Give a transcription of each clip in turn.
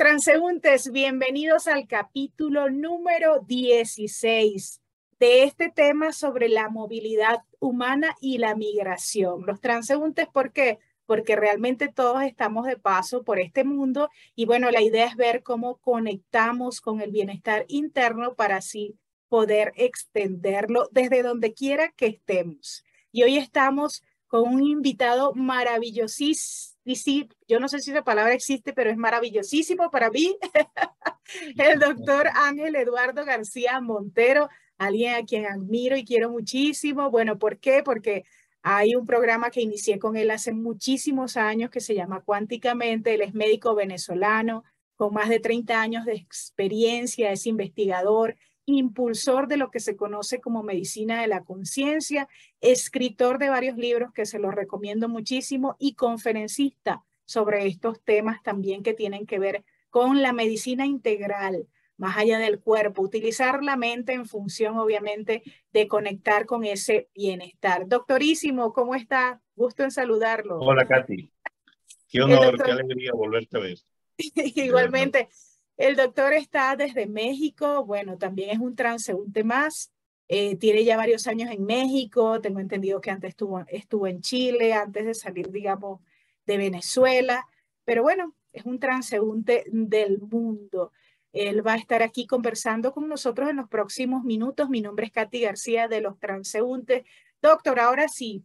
transeúntes, bienvenidos al capítulo número 16 de este tema sobre la movilidad humana y la migración. Los transeúntes, ¿por qué? Porque realmente todos estamos de paso por este mundo y bueno, la idea es ver cómo conectamos con el bienestar interno para así poder extenderlo desde donde quiera que estemos. Y hoy estamos con un invitado maravillosísimo yo no sé si esa palabra existe, pero es maravillosísimo para mí, el doctor Ángel Eduardo García Montero, alguien a quien admiro y quiero muchísimo. Bueno, ¿por qué? Porque hay un programa que inicié con él hace muchísimos años que se llama Cuánticamente. Él es médico venezolano con más de 30 años de experiencia, es investigador, impulsor de lo que se conoce como medicina de la conciencia, escritor de varios libros que se los recomiendo muchísimo y conferencista sobre estos temas también que tienen que ver con la medicina integral, más allá del cuerpo, utilizar la mente en función, obviamente, de conectar con ese bienestar. Doctorísimo, ¿cómo está? Gusto en saludarlo. Hola, Katy. Qué honor, qué alegría volverte a ver. Igualmente. El doctor está desde México, bueno, también es un transeúnte más, eh, tiene ya varios años en México, tengo entendido que antes estuvo, estuvo en Chile, antes de salir, digamos, de Venezuela, pero bueno, es un transeúnte del mundo. Él va a estar aquí conversando con nosotros en los próximos minutos. Mi nombre es Katy García de los transeúntes. Doctor, ahora sí,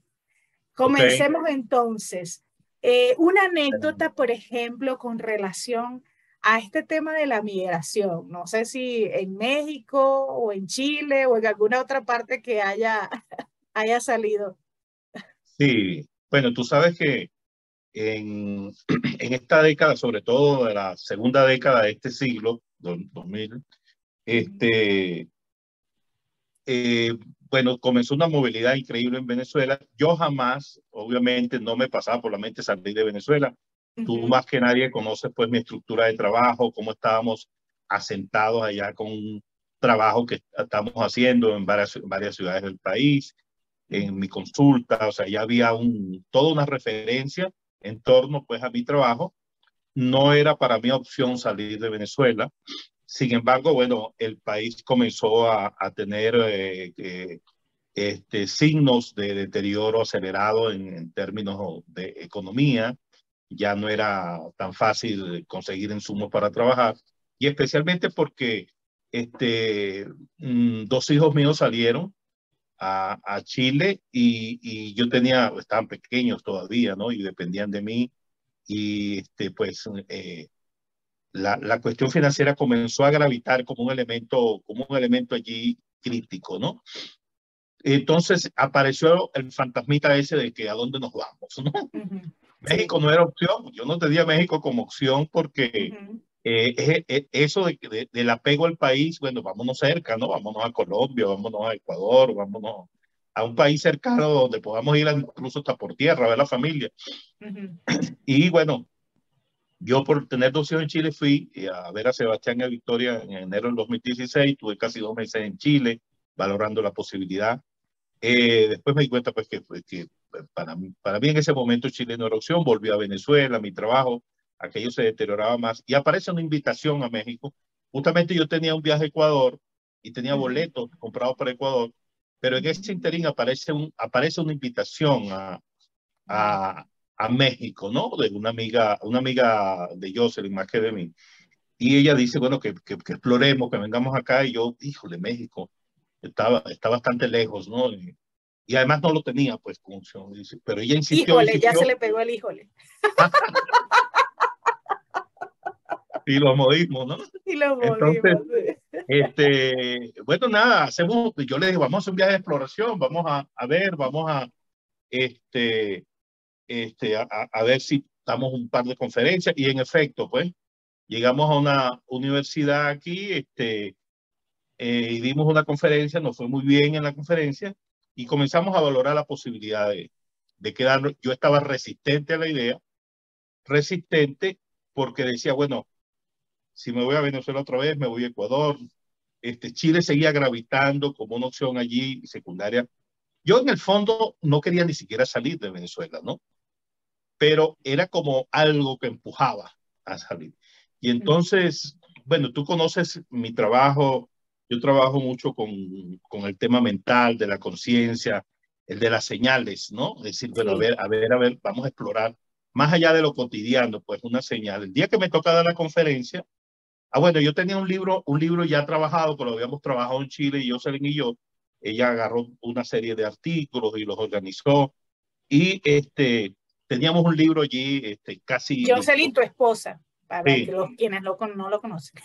comencemos entonces. Eh, una anécdota, por ejemplo, con relación a este tema de la migración. No sé si en México o en Chile o en alguna otra parte que haya, haya salido. Sí, bueno, tú sabes que en, en esta década, sobre todo de la segunda década de este siglo, 2000, este, eh, bueno, comenzó una movilidad increíble en Venezuela. Yo jamás, obviamente, no me pasaba por la mente salir de Venezuela. Tú más que nadie conoces pues mi estructura de trabajo, cómo estábamos asentados allá con un trabajo que estamos haciendo en varias, varias ciudades del país, en mi consulta, o sea, ya había un, toda una referencia en torno pues a mi trabajo. No era para mí opción salir de Venezuela. Sin embargo, bueno, el país comenzó a, a tener eh, eh, este, signos de deterioro acelerado en, en términos de economía ya no era tan fácil conseguir insumos para trabajar y especialmente porque este, mm, dos hijos míos salieron a, a Chile y, y, yo tenía, estaban pequeños todavía, ¿no? Y dependían de mí y este, pues eh, la, la, cuestión financiera comenzó a gravitar como un elemento, como un elemento allí crítico, ¿no? Entonces apareció el fantasmita ese de que a dónde nos vamos, ¿no? México no era opción, yo no tenía México como opción porque eh, eso de, del apego al país, bueno, vámonos cerca, ¿no? Vámonos a Colombia, vámonos a Ecuador, vámonos a un país cercano donde podamos ir incluso hasta por tierra a ver la familia. Y bueno, yo por tener dos hijos en Chile fui a ver a Sebastián y a Victoria en enero del 2016, tuve casi dos meses en Chile valorando la posibilidad. Eh, después me di cuenta pues que, que para, para mí en ese momento Chile no era opción, volví a Venezuela, mi trabajo, aquello se deterioraba más y aparece una invitación a México. Justamente yo tenía un viaje a Ecuador y tenía boletos comprados para Ecuador, pero en ese interín aparece, un, aparece una invitación a, a, a México, ¿no? De una amiga, una amiga de Jocelyn más que de mí. Y ella dice, bueno, que, que, que exploremos, que vengamos acá. Y yo, híjole, México, estaba, está bastante lejos, ¿no? Y, y además no lo tenía, pues, como opción. Pero ella insistió. Híjole, ya se le pegó el híjole. y lo modismo, ¿no? Y lo modismo, Entonces, este, bueno, nada, hacemos, yo le dije, vamos a hacer un viaje de exploración, vamos a, a ver, vamos a, este, este, a, a, ver si damos un par de conferencias, y en efecto, pues, llegamos a una universidad aquí, este, eh, y dimos una conferencia, nos fue muy bien en la conferencia, y comenzamos a valorar la posibilidad de, de quedarnos. Yo estaba resistente a la idea, resistente porque decía, bueno, si me voy a Venezuela otra vez, me voy a Ecuador. Este, Chile seguía gravitando como una opción allí secundaria. Yo en el fondo no quería ni siquiera salir de Venezuela, ¿no? Pero era como algo que empujaba a salir. Y entonces, bueno, tú conoces mi trabajo, yo trabajo mucho con, con el tema mental, de la conciencia, el de las señales, ¿no? Es decir, bueno, a ver, a ver, a ver, vamos a explorar más allá de lo cotidiano, pues una señal. El día que me toca dar la conferencia, ah, bueno, yo tenía un libro, un libro ya trabajado, que lo habíamos trabajado en Chile, y Jocelyn y yo, ella agarró una serie de artículos y los organizó, y este, teníamos un libro allí este, casi... Jocelyn, tu esposa, para los, quienes no lo conocen.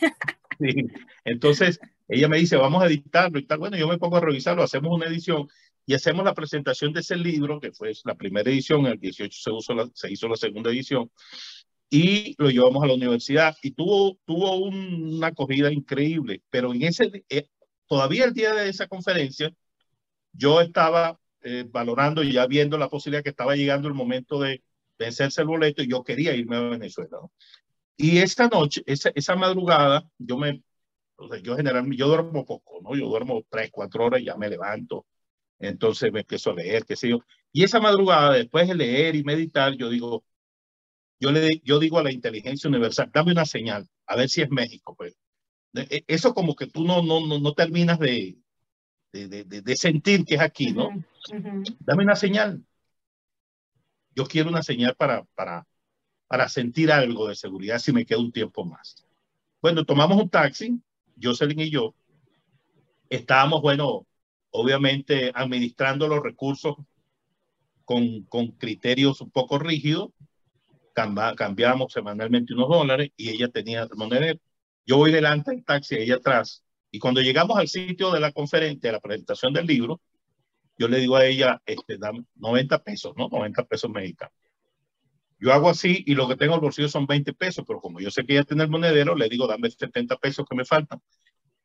sí. Entonces, ella me dice, vamos a editarlo y tal. Bueno, yo me pongo a revisarlo, hacemos una edición y hacemos la presentación de ese libro, que fue la primera edición, en el 18 se, se hizo la segunda edición, y lo llevamos a la universidad y tuvo, tuvo una acogida increíble, pero en ese, eh, todavía el día de esa conferencia, yo estaba eh, valorando y ya viendo la posibilidad que estaba llegando el momento de vencerse el boleto y yo quería irme a Venezuela. Y esa noche, esa, esa madrugada, yo me, yo generalmente, yo duermo poco, ¿no? Yo duermo tres, cuatro horas y ya me levanto, entonces me empiezo a leer, qué sé yo. Y esa madrugada, después de leer y meditar, yo digo, yo, le, yo digo a la inteligencia universal, dame una señal, a ver si es México. Pues. E, eso como que tú no, no, no, no terminas de, de, de, de, sentir que es aquí, ¿no? Dame una señal. Yo quiero una señal para, para, para sentir algo de seguridad si me queda un tiempo más. Bueno, tomamos un taxi, Jocelyn y yo. Estábamos, bueno, obviamente administrando los recursos con, con criterios un poco rígidos, cambiamos semanalmente unos dólares y ella tenía monedero. Yo voy delante del taxi, ella atrás. Y cuando llegamos al sitio de la conferencia, de la presentación del libro, yo le digo a ella, este, 90 pesos, ¿no? 90 pesos mexicanos. Yo hago así y lo que tengo en el bolsillo son 20 pesos, pero como yo sé que ella tiene el monedero, le digo, dame 70 pesos que me faltan.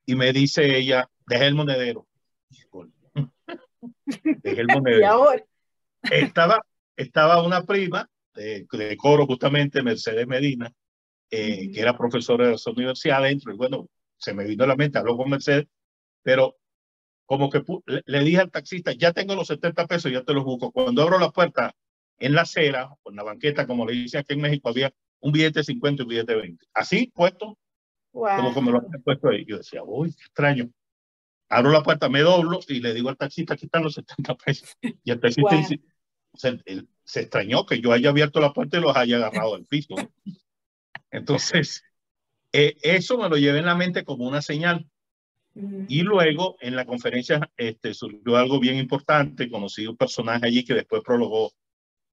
Y me dice ella, deja el monedero. Dejé el monedero. Estaba, estaba una prima de, coro, justamente, Mercedes Medina, eh, que era profesora de esa universidad adentro, y bueno, se me vino a la mente, habló con Mercedes, pero como que le, dije al taxista, ya tengo los 70 pesos, ya te los busco. Cuando abro la puerta en la acera, o en la banqueta, como le dice aquí en México, había un billete de 50 y un billete de 20. Así puesto, como, como lo había puesto ahí. Yo decía, uy, qué extraño abro la puerta, me doblo y le digo al taxista, aquí están los 70 pesos. Y el taxista se, se, extrañó que yo haya abierto la puerta y los haya agarrado del piso. Entonces, eh, eso me lo llevé en la mente como una señal. Y luego en la conferencia este, surgió algo bien importante, conocí un personaje allí que después prologó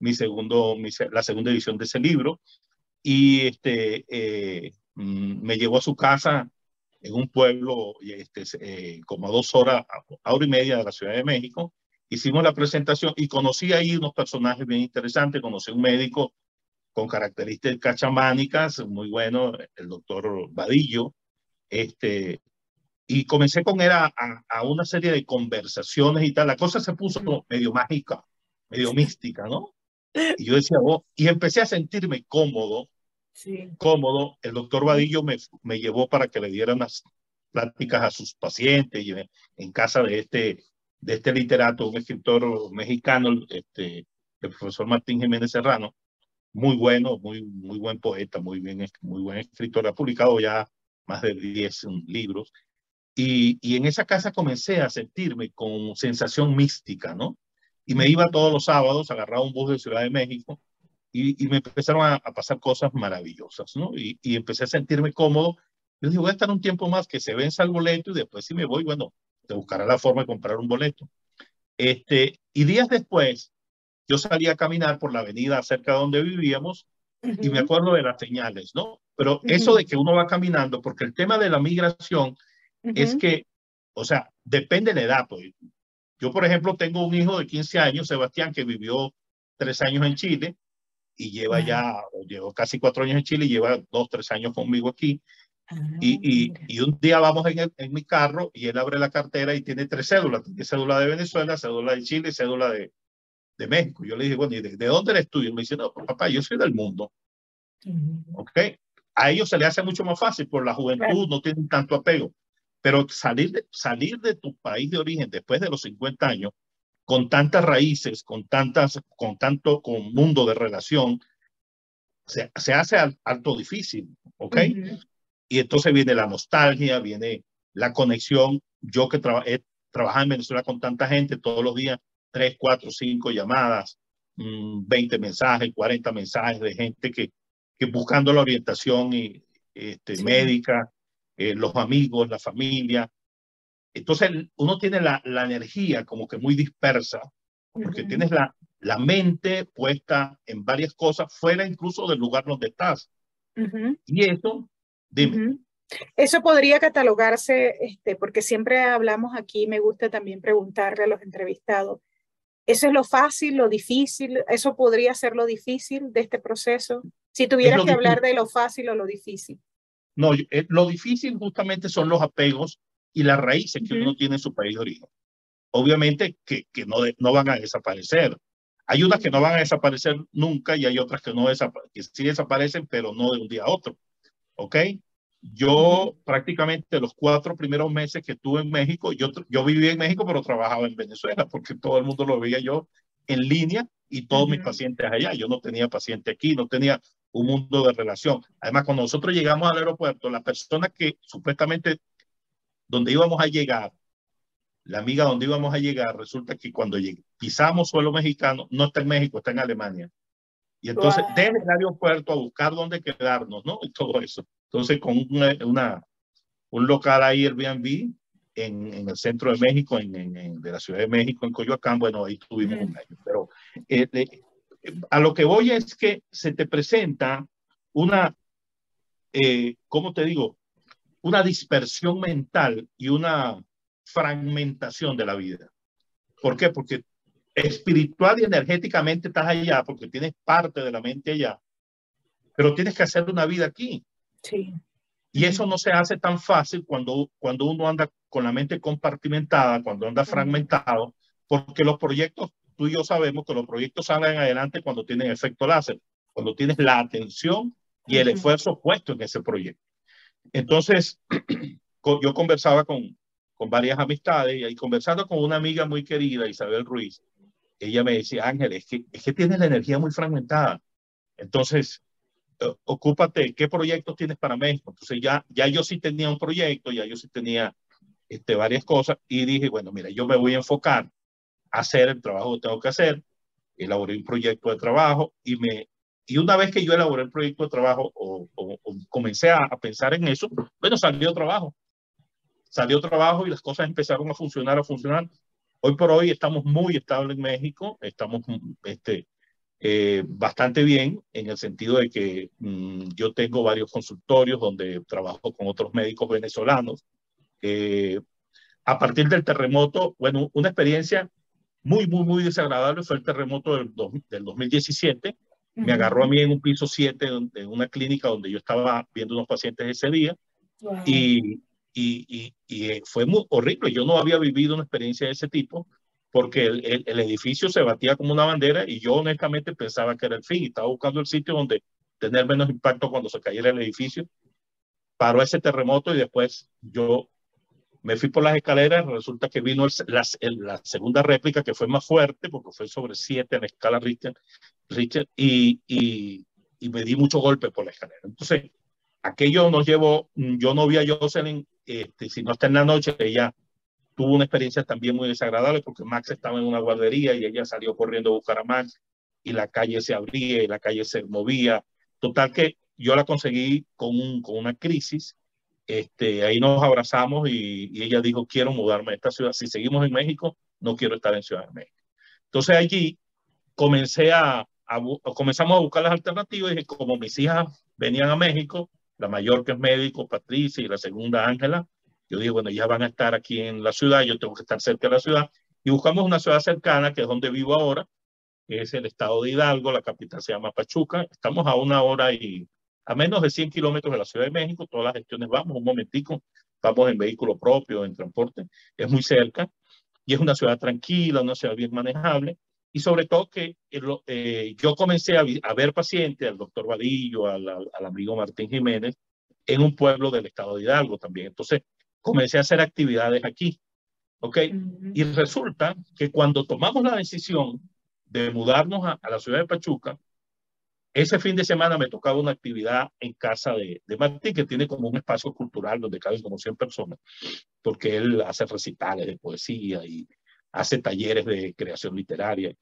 mi segundo, mi, la segunda edición de ese libro y este, eh, mm, me llevó a su casa en un pueblo este, eh, como a dos horas, a hora y media de la Ciudad de México. Hicimos la presentación y conocí ahí unos personajes bien interesantes. Conocí un médico con características chamánicas, muy bueno, el doctor Vadillo. Este, y comencé con él a, a, una serie de conversaciones y tal. La cosa se puso medio mágica, medio mística, ¿no? Y yo decía, oh, y empecé a sentirme cómodo cómodo, el doctor Vadillo me, me, llevó para que le diera unas pláticas a sus pacientes y en casa de este, de este literato, un escritor mexicano, este, el profesor Martín Jiménez Serrano, muy bueno, muy, muy buen poeta, muy, bien, muy buen escritor, ha publicado ya más de 10 libros. Y, y en esa casa comencé a sentirme con sensación mística, ¿no? Y me iba todos los sábados, agarraba un bus de Ciudad de México y, me empezaron a, pasar cosas maravillosas, ¿no? Y, y, empecé a sentirme cómodo. Yo dije, voy a estar un tiempo más que se venza el boleto y después si me voy, bueno, te buscará la forma de comprar un boleto. Este, y días después, yo salí a caminar por la avenida cerca de donde vivíamos y me acuerdo de las señales, ¿no? Pero eso de que uno va caminando, porque el tema de la migración es que, o sea, depende de la edad. Pues. Yo, por ejemplo, tengo un hijo de 15 años, Sebastián, que vivió tres años en Chile y lleva ya, llevo casi cuatro años en Chile y lleva dos, tres años conmigo aquí. Ah, y, y, y, un día vamos en, en, mi carro y él abre la cartera y tiene tres cédulas. Tiene cédula de Venezuela, cédula de Chile y cédula de, de México. Yo le dije, bueno, ¿y de, dónde eres tú? Y él me dice, no, papá, yo soy del mundo. ¿Ok? A ellos se le hace mucho más fácil, por la juventud no tienen tanto apego. Pero salir de, salir de tu país de origen después de los 50 años con tantas raíces, con tantas, con tanto con mundo de relación, se, se hace alto difícil, ¿ok? Y entonces viene la nostalgia, viene la conexión. Yo que he trabajado en Venezuela con tanta gente todos los días, tres, cuatro, cinco llamadas, 20 mm, mensajes, 40 mensajes de gente que, que buscando la orientación y, este, médica, eh, los amigos, la familia. Entonces uno tiene la, la energía como que muy dispersa, porque tienes la, la mente puesta en varias cosas fuera incluso del lugar donde estás. Y eso, dime. Eso podría catalogarse, este, porque siempre hablamos aquí, me gusta también preguntarle a los entrevistados, ¿eso es lo fácil, lo difícil? ¿Eso podría ser lo difícil de este proceso? Si tuvieras que hablar de lo fácil o lo difícil. No, eh, lo difícil justamente son los apegos y las raíces que uno tiene en su país de origen. Obviamente que, que no, no van a desaparecer. Hay unas que no van a desaparecer nunca y hay otras que, no que sí desaparecen, pero no de un día a otro. ¿Ok? Yo prácticamente los cuatro primeros meses que estuve en México, yo, yo viví en México, pero trabajaba en Venezuela, porque todo el mundo lo veía yo en línea y todos mis pacientes allá. Yo no tenía paciente aquí, no tenía un mundo de relación. Además, cuando nosotros llegamos al aeropuerto, la persona que supuestamente donde íbamos a llegar, la amiga donde íbamos a llegar, resulta que cuando pisamos suelo mexicano, no está en México, está en Alemania. Y entonces, desde el aeropuerto a buscar dónde quedarnos, ¿no? Y todo eso. Entonces, con una, un local ahí, Airbnb, en, en el centro de México, en, en, de la Ciudad de México, en Coyoacán, bueno, ahí tuvimos un año. Pero eh, a lo que voy es que se te presenta una, eh, ¿cómo te digo? Una dispersión mental y una fragmentación de la vida. ¿Por qué? Porque espiritual y energéticamente estás allá, porque tienes parte de la mente allá, pero tienes que hacer una vida aquí. Sí. Y eso no se hace tan fácil cuando, cuando uno anda con la mente compartimentada, cuando anda fragmentado, porque los proyectos tú y yo sabemos que los proyectos salen adelante cuando tienen efecto láser, cuando tienes la atención y el esfuerzo puesto en ese proyecto. Entonces, yo conversaba con, con varias amistades y conversando con una amiga muy querida, Isabel Ruiz, ella me decía, Ángel, es que, es que tienes la energía muy fragmentada. Entonces, ocúpate, ¿qué proyectos tienes para México? Entonces ya, ya yo sí tenía un proyecto, ya yo sí tenía este, varias cosas y dije, bueno, mira, yo me voy a enfocar hacer el trabajo que tengo que hacer, elaboré un proyecto de trabajo y me y una vez que yo elaboré el proyecto de trabajo o, comencé a, pensar en eso, bueno, salió trabajo. Salió trabajo y las cosas empezaron a funcionar, a funcionar. Hoy por hoy estamos muy estables en México, estamos este, eh, bastante bien en el sentido de que mm, yo tengo varios consultorios donde trabajo con otros médicos venezolanos. Eh, a partir del terremoto, bueno, una experiencia muy, muy, muy desagradable fue el terremoto del, del 2017. Me agarró a mí en un piso 7 en una clínica donde yo estaba viendo unos pacientes ese día y, y, y, eh, fue muy horrible. Yo no había vivido una experiencia de ese tipo porque el, el, edificio se batía como una bandera y yo honestamente pensaba que era el fin y estaba buscando el sitio donde tener menos impacto cuando se cayera el edificio. Paró ese terremoto y después yo me fui por las escaleras, resulta que vino la, la, segunda réplica que fue más fuerte, porque fue sobre siete en la escala Richter, Richter y, y, y, me di mucho golpe por la escalera. Entonces, aquello nos llevó, yo no vi a Jocelyn, este, si no está en la noche, ella tuvo una experiencia también muy desagradable porque Max estaba en una guardería y ella salió corriendo a buscar a Max y la calle se abría y la calle se movía. Total que yo la conseguí con, un, con una crisis este, ahí nos abrazamos y, ella dijo, quiero mudarme a esta ciudad. Si seguimos en México, no quiero estar en Ciudad de México. Entonces allí comencé a, comenzamos a buscar las alternativas y como mis hijas venían a México, la mayor que es médico, Patricia, y la segunda, Ángela, yo dije, bueno, ya van a estar aquí en la ciudad, yo tengo que estar cerca de la ciudad. Y buscamos una ciudad cercana, que es donde vivo ahora, que es el estado de Hidalgo, la capital se llama Pachuca. Estamos a una hora y a menos de 100 kilómetros de la Ciudad de México, todas las gestiones vamos, un momentico, vamos en vehículo propio, en transporte, es muy cerca y es una ciudad tranquila, una ciudad bien manejable y sobre todo que eh, yo comencé a, ver pacientes, al doctor Vadillo, al, al, amigo Martín Jiménez, en un pueblo del estado de Hidalgo también. Entonces, comencé a hacer actividades aquí. ¿Ok? Y resulta que cuando tomamos la decisión de mudarnos a, a la ciudad de Pachuca, ese fin de semana me tocaba una actividad en casa de, de Martín, que tiene como un espacio cultural donde caben como 100 personas, porque él hace recitales de poesía y hace talleres de creación literaria.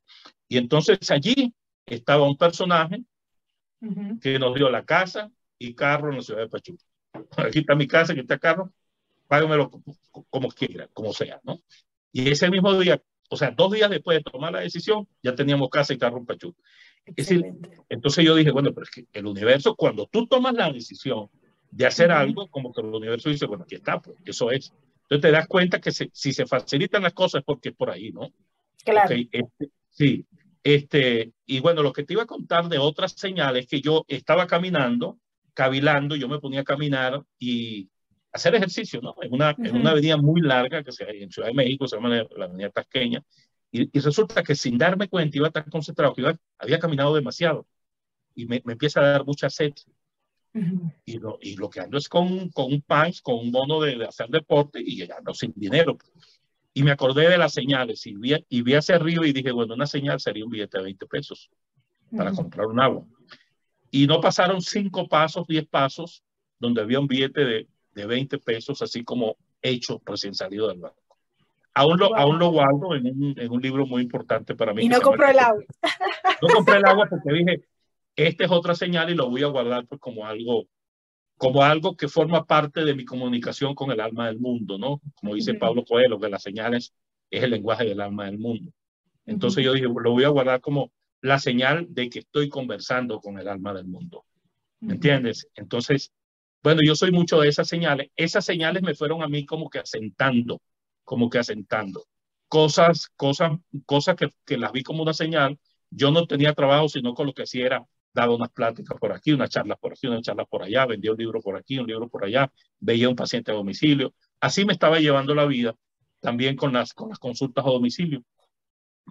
Y entonces allí estaba un personaje que nos dio la casa y carro en la ciudad de Pachuca. Aquí está mi casa, aquí está el carro, págamelo como quiera, como sea, ¿no? Y ese mismo día, o sea, dos días después de tomar la decisión, ya teníamos casa y carro en Pachuca. Es decir, entonces yo dije, bueno, pero es que el universo, cuando tú tomas la decisión de hacer algo, como que el universo dice, bueno, aquí está, pues eso es. Entonces te das cuenta que si se facilitan las cosas es porque es por ahí, ¿no? Claro. Este, sí, este, y bueno, lo que te iba a contar de otras señales que yo estaba caminando, cavilando, yo me ponía a caminar y hacer ejercicio, ¿no? En una, en una avenida muy larga que se, en Ciudad de México se llama la, avenida Tasqueña, y, y, resulta que sin darme cuenta iba tan concentrado que iba, había caminado demasiado y me, me, empieza a dar mucha sed. y, lo, y lo que ando es con, con un punch, con un bono de, de hacer deporte y ando sin dinero y me acordé de las señales y vi, y vi hacia arriba y dije, bueno, una señal sería un billete de 20 pesos para comprar un agua. Y no pasaron cinco pasos, diez pasos, donde había un billete de, de 20 pesos, así como hecho recién salido del banco. Aún lo, aún lo guardo en un, en un, libro muy importante para mí. Y no compré el agua. No compré el agua porque dije, esta es otra señal y lo voy a guardar pues como algo como algo que forma parte de mi comunicación con el alma del mundo, ¿no? Como dice Pablo Coelho, que las señales es el lenguaje del alma del mundo. Entonces yo dije, lo voy a guardar como la señal de que estoy conversando con el alma del mundo. ¿Me entiendes? Entonces, bueno, yo soy mucho de esas señales. Esas señales me fueron a mí como que asentando, como que asentando. Cosas, cosas, cosas que, que las vi como una señal. Yo no tenía trabajo, sino con lo que hacía era daba unas pláticas por aquí, unas charlas por aquí, unas charlas por allá, vendía un libro por aquí, un libro por allá, veía un paciente a domicilio. Así me estaba llevando la vida, también con las, con las consultas a domicilio.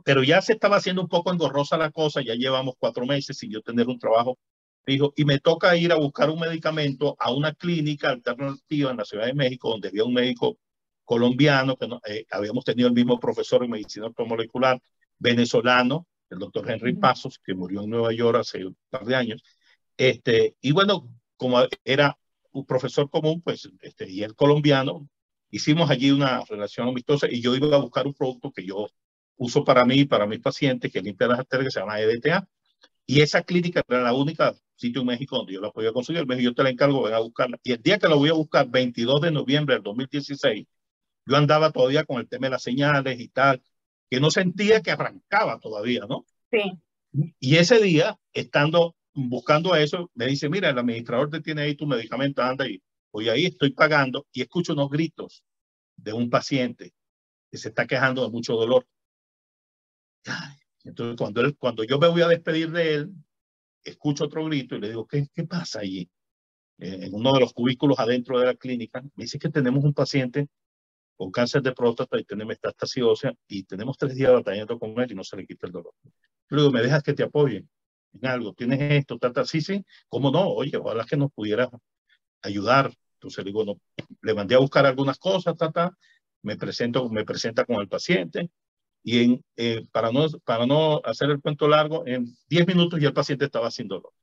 Pero ya se estaba haciendo un poco engorrosa la cosa, ya llevamos cuatro meses sin yo tener un trabajo fijo y me toca ir a buscar un medicamento a una clínica alternativa en la Ciudad de México, donde había un médico colombiano, que eh, habíamos tenido el mismo profesor en medicina molecular, venezolano, el doctor Henry Pasos, que murió en Nueva York hace un par de años. Este, y bueno, como era un profesor común, pues, este, y el colombiano, hicimos allí una relación amistosa y yo iba a buscar un producto que yo uso para mí, para mis pacientes, que limpia las arterias, que se llama EDTA. Y esa clínica era la única sitio en México donde yo la podía conseguir. Me dijo, yo te la encargo, ven a buscarla. Y el día que la voy a buscar, 22 de noviembre del 2016, yo andaba todavía con el tema de las señales y tal que no sentía que arrancaba todavía, ¿no? Sí. Y ese día, estando buscando eso, me dice, mira, el administrador te tiene ahí tu medicamento, anda y voy ahí, estoy pagando y escucho unos gritos de un paciente que se está quejando de mucho dolor. entonces, cuando, él, cuando yo me voy a despedir de él, escucho otro grito y le digo, ¿qué, qué pasa allí? en uno de los cubículos adentro de la clínica, me dice que tenemos un paciente con cáncer de próstata y tiene metástasis ósea y tenemos tres días batallando con él y no se le quita el dolor. Digo, ¿me dejas que te apoye en algo? ¿Tienes esto? Tata? Sí, sí. ¿Cómo no? Oye, ojalá que nos pudiera ayudar. Entonces le digo, no, le mandé a buscar algunas cosas, tata, me presento, me presenta con el paciente y en, eh, para, no, para no hacer el cuento largo, en 10 minutos ya el paciente estaba sin dolor.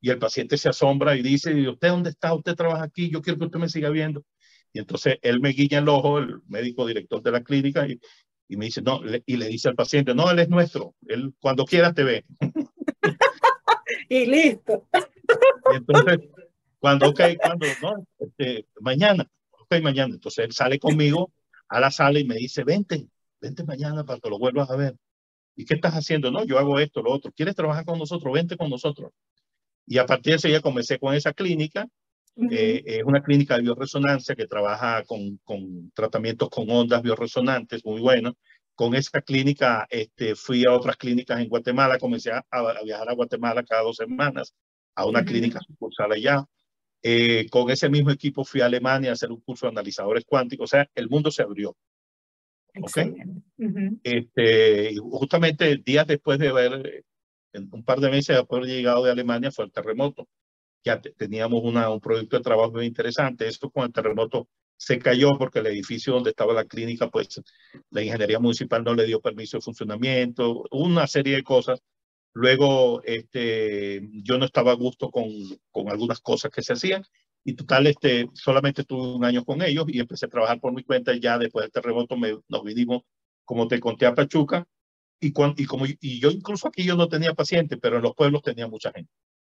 Y el paciente se asombra y dice, ¿usted dónde está? ¿Usted trabaja aquí? Yo quiero que usted me siga viendo. Y entonces él me guiña el ojo, el médico director de la clínica, y, y me dice, no, y le dice al paciente, no, él es nuestro, él cuando quieras te ve. y listo. Y entonces, cuando, ok, cuando, no, este, mañana, ok, mañana. Entonces él sale conmigo a la sala y me dice, vente, vente mañana para que lo vuelvas a ver. ¿Y qué estás haciendo? No, yo hago esto, lo otro. ¿Quieres trabajar con nosotros? Vente con nosotros. Y a partir de ese día comencé con esa clínica eh, es una clínica de bioresonancia que trabaja con, con, tratamientos con ondas bioresonantes, muy bueno. Con esa clínica este, fui a otras clínicas en Guatemala, comencé a, a viajar a Guatemala cada dos semanas, a una clínica sucursal allá. Eh, con ese mismo equipo fui a Alemania a hacer un curso de analizadores cuánticos, o sea, el mundo se abrió. ¿Okay? este, justamente días después de haber, un par de meses después de haber llegado de Alemania, fue el terremoto ya teníamos una, un proyecto de trabajo muy interesante. Esto con el terremoto se cayó porque el edificio donde estaba la clínica, pues la ingeniería municipal no le dio permiso de funcionamiento, una serie de cosas Luego, este, yo no estaba a gusto con, con algunas cosas que se hacían y total, este, solamente tuve un año con ellos y empecé a trabajar por mi cuenta y ya después del terremoto me, nos vinimos, como te conté, a Pachuca y, cuando, y, como, y yo incluso aquí yo no tenía pacientes, pero en los pueblos tenía mucha gente.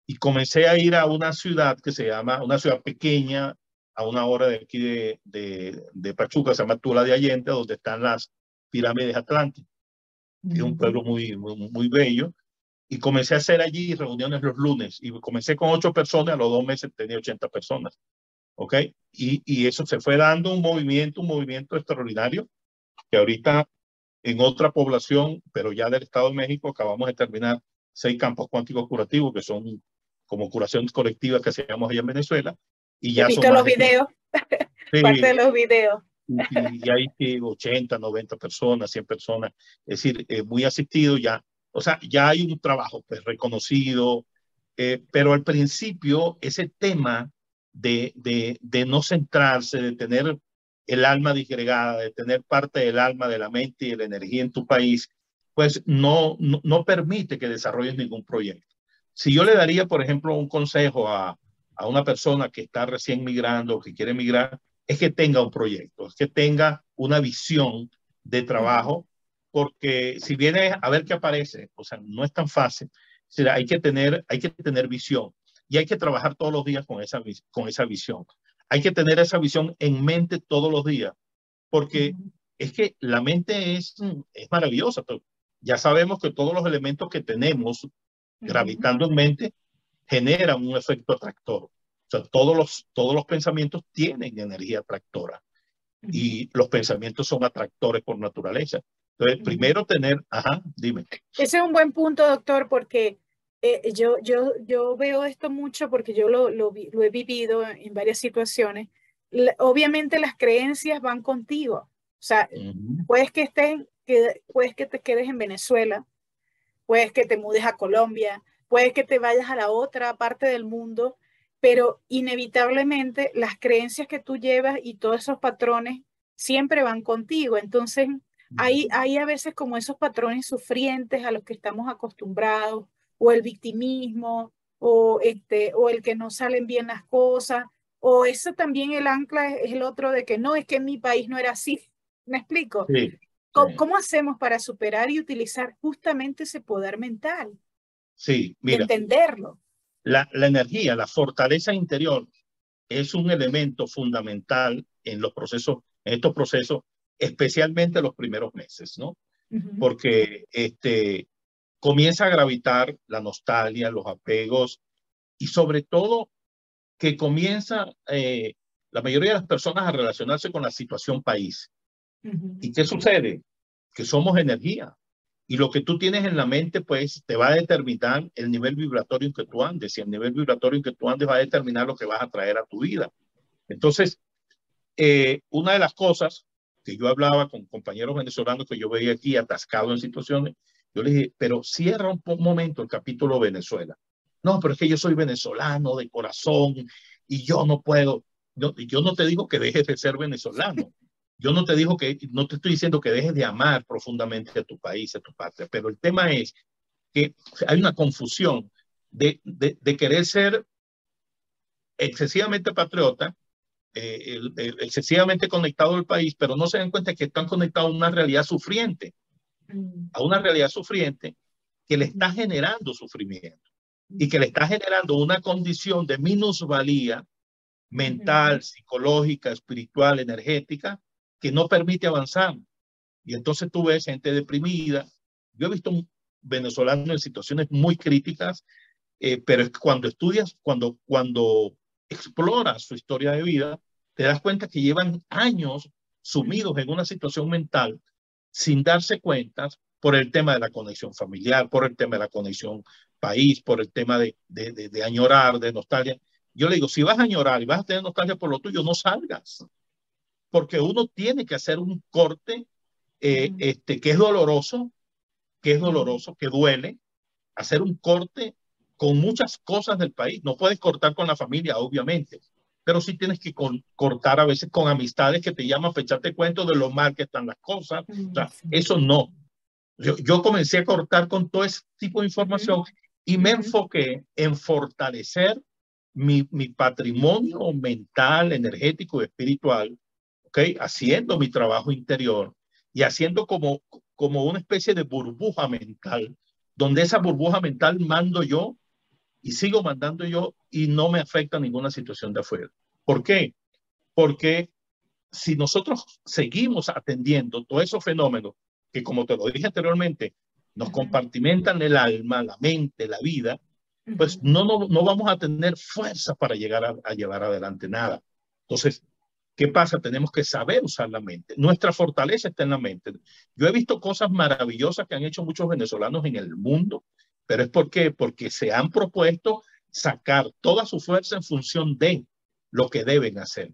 Y comencé a ir a una ciudad que se llama, una ciudad pequeña, a una hora de aquí de, de, de Pachuca, se llama Tula de Allende, donde están las pirámides Atlánticas. Es un pueblo muy, muy, muy bello y comencé a hacer allí reuniones los lunes y comencé con ocho personas, a los dos meses tenía 80 personas. ¿Ok? Y, y eso se fue dando un movimiento, un movimiento extraordinario que ahorita en otra población, pero ya del Estado de México, acabamos de terminar seis campos cuánticos curativos que son como curaciones colectivas que hacemos allá en Venezuela. Y ya son los videos, sí, parte de los videos. Y, y hay 80, 90 personas, 100 personas, es decir, eh, muy asistido ya o sea, ya hay un trabajo pues, reconocido, eh, pero al principio ese tema de, de, de, no centrarse, de tener el alma disgregada, de tener parte del alma, de la mente y de la energía en tu país, pues no, no, no permite que desarrolles ningún proyecto. Si yo le daría, por ejemplo, un consejo a, a una persona que está recién migrando o que quiere migrar, es que tenga un proyecto, es que tenga una visión de trabajo porque si viene a ver qué aparece, o sea, no es tan fácil. O sea, hay que tener, hay que tener visión y hay que trabajar todos los días con esa, con esa visión. Hay que tener esa visión en mente todos los días, porque es que la mente es, es maravillosa. Ya sabemos que todos los elementos que tenemos gravitando en mente generan un efecto atractor. O sea, todos los, todos los pensamientos tienen energía atractora y los pensamientos son atractores por naturaleza. Entonces, primero tener, ajá, dime. Ese es un buen punto, doctor, porque eh, yo, yo, yo veo esto mucho porque yo lo, lo, lo he vivido en varias situaciones. obviamente las creencias van contigo. O sea, puedes que estén, que, puedes que te quedes en Venezuela, puedes que te mudes a Colombia, puedes que te vayas a la otra parte del mundo, pero inevitablemente las creencias que tú llevas y todos esos patrones siempre van contigo. Entonces, hay, hay a veces como esos patrones sufrientes a los que estamos acostumbrados, o el victimismo, o, este, o el que no salen bien las cosas, o eso también el ancla es, el otro de que no, es que en mi país no era así. ¿Me explico? ¿Cómo, hacemos para superar y utilizar justamente ese poder mental? Sí, mira. entenderlo. La, la energía, la fortaleza interior es un elemento fundamental en los procesos, en estos procesos especialmente los primeros meses, ¿no? Porque este, comienza a gravitar la nostalgia, los apegos y sobre todo que comienza eh, la mayoría de las personas a relacionarse con la situación país. ¿Y qué sucede? Que somos energía. Y lo que tú tienes en la mente, pues, te va a determinar el nivel vibratorio en que tú andes. Y el nivel vibratorio en que tú andes va a determinar lo que vas a traer a tu vida. Entonces, eh, una de las cosas que yo hablaba con compañeros venezolanos que yo veía aquí atascados en situaciones, yo les dije, pero cierra un momento el capítulo Venezuela. No, pero es que yo soy venezolano de corazón y yo no puedo. Yo, yo no te digo que dejes de ser venezolano. Yo no te digo que, no te estoy diciendo que dejes de amar profundamente a tu país, a tu patria, pero el tema es que hay una confusión de, de, de querer ser excesivamente patriota eh, excesivamente conectado al país, pero no se dan cuenta que están conectados a una realidad sufriente, mm. a una realidad sufriente que le está generando sufrimiento y que le está generando una condición de minusvalía mental, psicológica, espiritual, energética, que no permite avanzar. Y entonces tú ves gente deprimida. Yo he visto venezolanos en situaciones muy críticas, eh, pero cuando estudias, cuando, cuando exploras su historia de vida, te das cuenta que llevan años sumidos en una situación mental sin darse cuenta por el tema de la conexión familiar, por el tema de la conexión país, por el tema de, de, de, añorar, de nostalgia. Yo le digo, si vas a añorar y vas a tener nostalgia por lo tuyo, no salgas, porque uno tiene que hacer un corte eh, este, que es doloroso, que es doloroso, que duele, hacer un corte con muchas cosas del país. No puedes cortar con la familia, obviamente, pero sí tienes que cortar a veces con amistades que te llaman a echarte cuento de lo mal que están las cosas. O sea, eso no. Yo, yo comencé a cortar con todo ese tipo de información y me enfoqué en fortalecer mi, mi patrimonio mental, energético y espiritual, ¿ok? Haciendo mi trabajo interior y haciendo como, como una especie de burbuja mental, donde esa burbuja mental mando yo y sigo mandando yo y no me afecta ninguna situación de afuera. ¿Por qué? Porque si nosotros seguimos atendiendo todos esos fenómenos que, como te lo dije anteriormente, nos compartimentan el alma, la mente, la vida, pues no, no, no vamos a tener fuerza para llegar a, a, llevar adelante nada. Entonces, ¿qué pasa? Tenemos que saber usar la mente. Nuestra fortaleza está en la mente. Yo he visto cosas maravillosas que han hecho muchos venezolanos en el mundo pero es porque, porque se han propuesto sacar toda su fuerza en función de lo que deben hacer.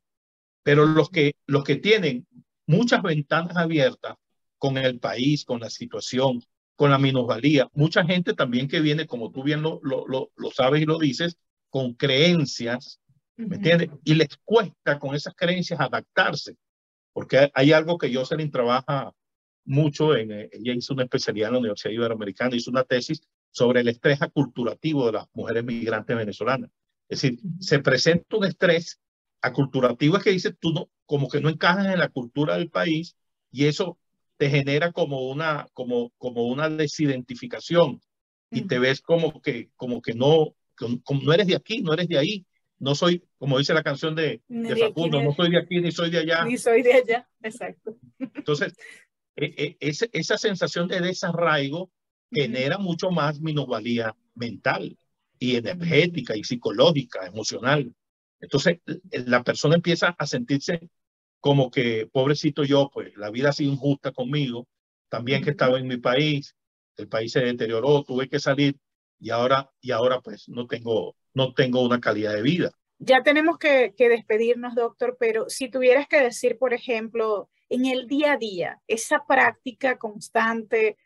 Pero los que, los que tienen muchas ventanas abiertas con el país, con la situación, con la minusvalía, mucha gente también que viene, como tú bien lo, lo, lo, sabes y lo dices, con creencias, ¿me entiendes? Y les cuesta con esas creencias adaptarse, porque hay algo que Jocelyn trabaja mucho, en, ella hizo una especialidad en la Universidad Iberoamericana, hizo una tesis sobre el estrés aculturativo de las mujeres migrantes venezolanas. Es decir, se presenta un estrés aculturativo es que dice tú no, como que no encajas en la cultura del país y eso te genera como una, como, como una desidentificación y te ves como que, como que no, como no eres de aquí, no eres de ahí. No soy, como dice la canción de, de Facundo, no soy de aquí ni soy de allá. Ni soy de allá, exacto. Entonces, e, e, esa sensación de desarraigo genera mucho más minusvalía mental y energética y psicológica, emocional. Entonces, la persona empieza a sentirse como que, pobrecito yo, pues la vida ha sido injusta conmigo, también que estaba en mi país, el país se deterioró, tuve que salir y ahora, y ahora pues no tengo, no tengo una calidad de vida. Ya tenemos que, que despedirnos, doctor, pero si tuvieras que decir, por ejemplo, en el día a día, esa práctica constante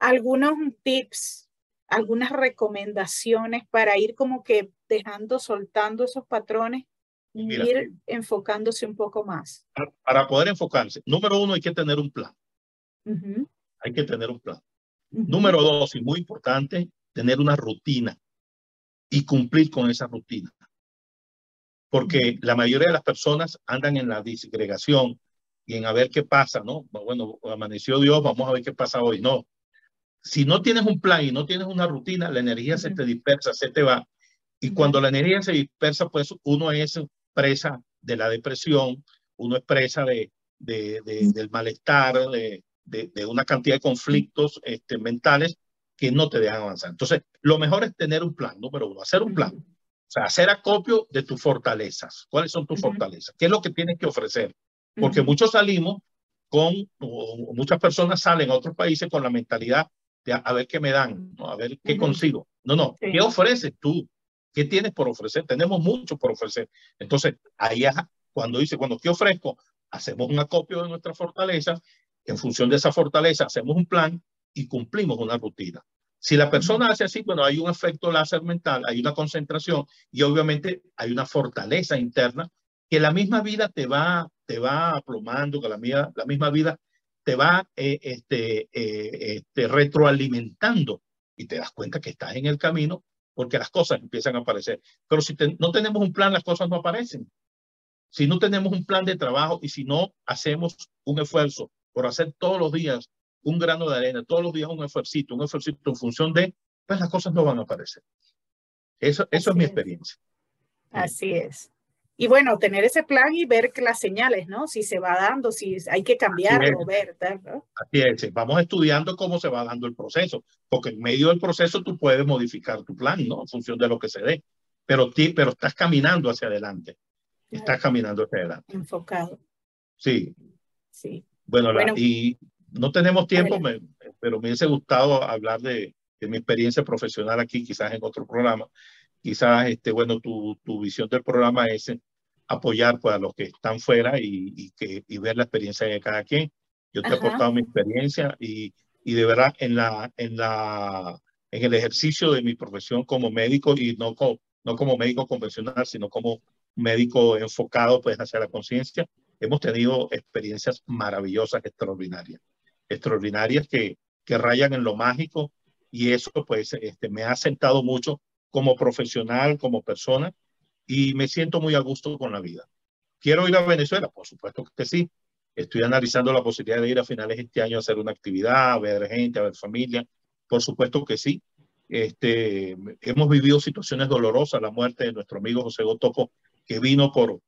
algunos tips, algunas recomendaciones para ir como que dejando, soltando esos patrones y ir enfocándose un poco más. Para poder enfocarse, número uno, hay que tener un plan. Hay que tener un plan. Número dos, y muy importante, tener una rutina y cumplir con esa rutina. Porque la mayoría de las personas andan en la disgregación y en a ver qué pasa, ¿no? Bueno, amaneció Dios, vamos a ver qué pasa hoy. No, si no tienes un plan y no tienes una rutina, la energía se te dispersa, se te va. Y cuando la energía se dispersa, pues uno es presa de la depresión, uno es presa de, de, del malestar, de, de, una cantidad de conflictos este, mentales que no te dejan avanzar. Entonces, lo mejor es tener un plan, número uno, hacer un plan. O sea, hacer acopio de tus fortalezas. ¿Cuáles son tus fortalezas? ¿Qué es lo que tienes que ofrecer? Porque muchos salimos con, o muchas personas salen a otros países con la mentalidad a ver qué me dan, a ver qué consigo. No, no, ¿qué ofreces tú? ¿Qué tienes por ofrecer? Tenemos mucho por ofrecer. Entonces, ahí es cuando dice, cuando ¿qué ofrezco? Hacemos un acopio de nuestra fortaleza, en función de esa fortaleza hacemos un plan y cumplimos una rutina. Si la persona hace así, bueno, hay un efecto láser mental, hay una concentración y obviamente hay una fortaleza interna que la misma vida te va, te va aplomando, que la, mía, la misma vida te va eh, este, eh, este, retroalimentando y te das cuenta que estás en el camino porque las cosas empiezan a aparecer. Pero si no tenemos un plan, las cosas no aparecen. Si no tenemos un plan de trabajo y si no hacemos un esfuerzo por hacer todos los días un grano de arena, todos los días un esfuerzo, un esfuerzo en función de, pues las cosas no van a aparecer. Eso, eso es mi experiencia. Así es. Y bueno, tener ese plan y ver las señales, ¿no? Si se va dando, si hay que cambiarlo, ver, ¿no? Así es, vamos estudiando cómo se va dando el proceso, porque en medio del proceso tú puedes modificar tu plan, ¿no? En función de lo que se dé, pero, ti, pero estás caminando hacia adelante, estás caminando hacia adelante. Enfocado. Sí. Sí. Bueno, y no tenemos tiempo, pero me hubiese gustado hablar de, de mi experiencia profesional aquí, quizás en otro programa quizás, este, bueno, tu, tu visión del programa es apoyar pues, a los que están fuera y, y, que, y ver la experiencia de cada quien. Yo te he aportado mi experiencia y, y de verdad en, la, en, la, en el ejercicio de mi profesión como médico y no, como, no como médico convencional, sino como médico enfocado pues, hacia la conciencia, hemos tenido experiencias maravillosas, extraordinarias. Extraordinarias que, que rayan en lo mágico y eso pues este, me ha sentado mucho como profesional, como persona y me siento muy a gusto con la vida. ¿Quiero ir a Venezuela? Por supuesto que sí. Estoy analizando la posibilidad de ir a finales de este año a hacer una actividad, a ver gente, a ver familia. Por supuesto que sí. Este, hemos vivido situaciones dolorosas, la muerte de nuestro amigo José Gotoco, que vino por,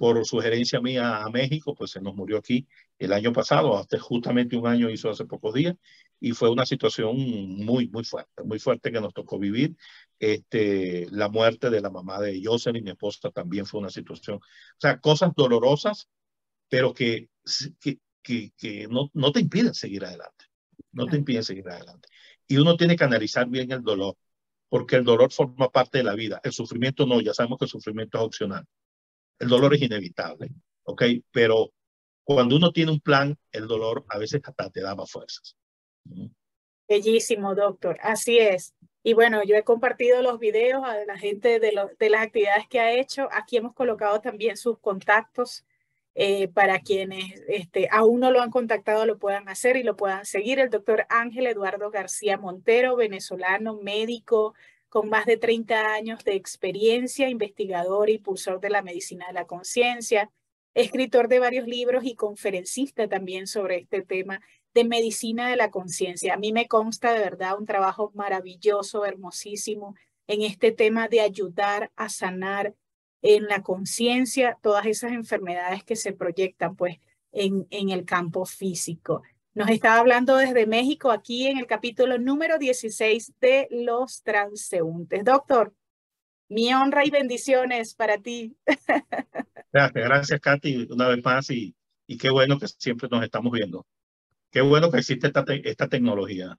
por sugerencia mía a México, pues se nos murió aquí el año pasado, hasta justamente un año hizo hace pocos días, y fue una situación muy, muy fuerte, muy fuerte que nos tocó vivir. Este, la muerte de la mamá de Jocelyn, mi esposa, también fue una situación, o sea, cosas dolorosas, pero que, que, que, que no, no te impiden seguir adelante, no te impiden seguir adelante. Y uno tiene que analizar bien el dolor, porque el dolor forma parte de la vida, el sufrimiento no, ya sabemos que el sufrimiento es opcional el dolor es inevitable, ¿ok? Pero cuando uno tiene un plan, el dolor a veces hasta te da más fuerzas. Bellísimo, doctor. Así es. Y bueno, yo he compartido los videos a la gente de, de las actividades que ha hecho. Aquí hemos colocado también sus contactos eh, para quienes este, aún no lo han contactado, lo puedan hacer y lo puedan seguir. El doctor Ángel Eduardo García Montero, venezolano, médico, con más de 30 años de experiencia, investigador y impulsor de la medicina de la conciencia, escritor de varios libros y conferencista también sobre este tema de medicina de la conciencia. A mí me consta de verdad un trabajo maravilloso, hermosísimo en este tema de ayudar a sanar en la conciencia todas esas enfermedades que se proyectan pues en, en el campo físico. Nos estaba hablando desde México aquí en el capítulo número 16 de Los Transeúntes. Doctor, mi honra y bendiciones para ti. Gracias, gracias Katy, una vez más y, y qué bueno que siempre nos estamos viendo. Qué bueno que existe esta, esta tecnología.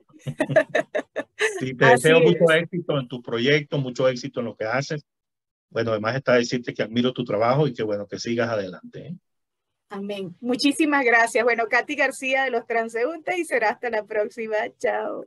te deseo mucho éxito en tu proyecto, mucho éxito en lo que haces. Bueno, además está decirte que admiro tu trabajo y qué bueno que sigas adelante. ¿eh? Amén. Muchísimas gracias. Bueno, Katy García de los Transeúntes y será hasta la próxima. Chao.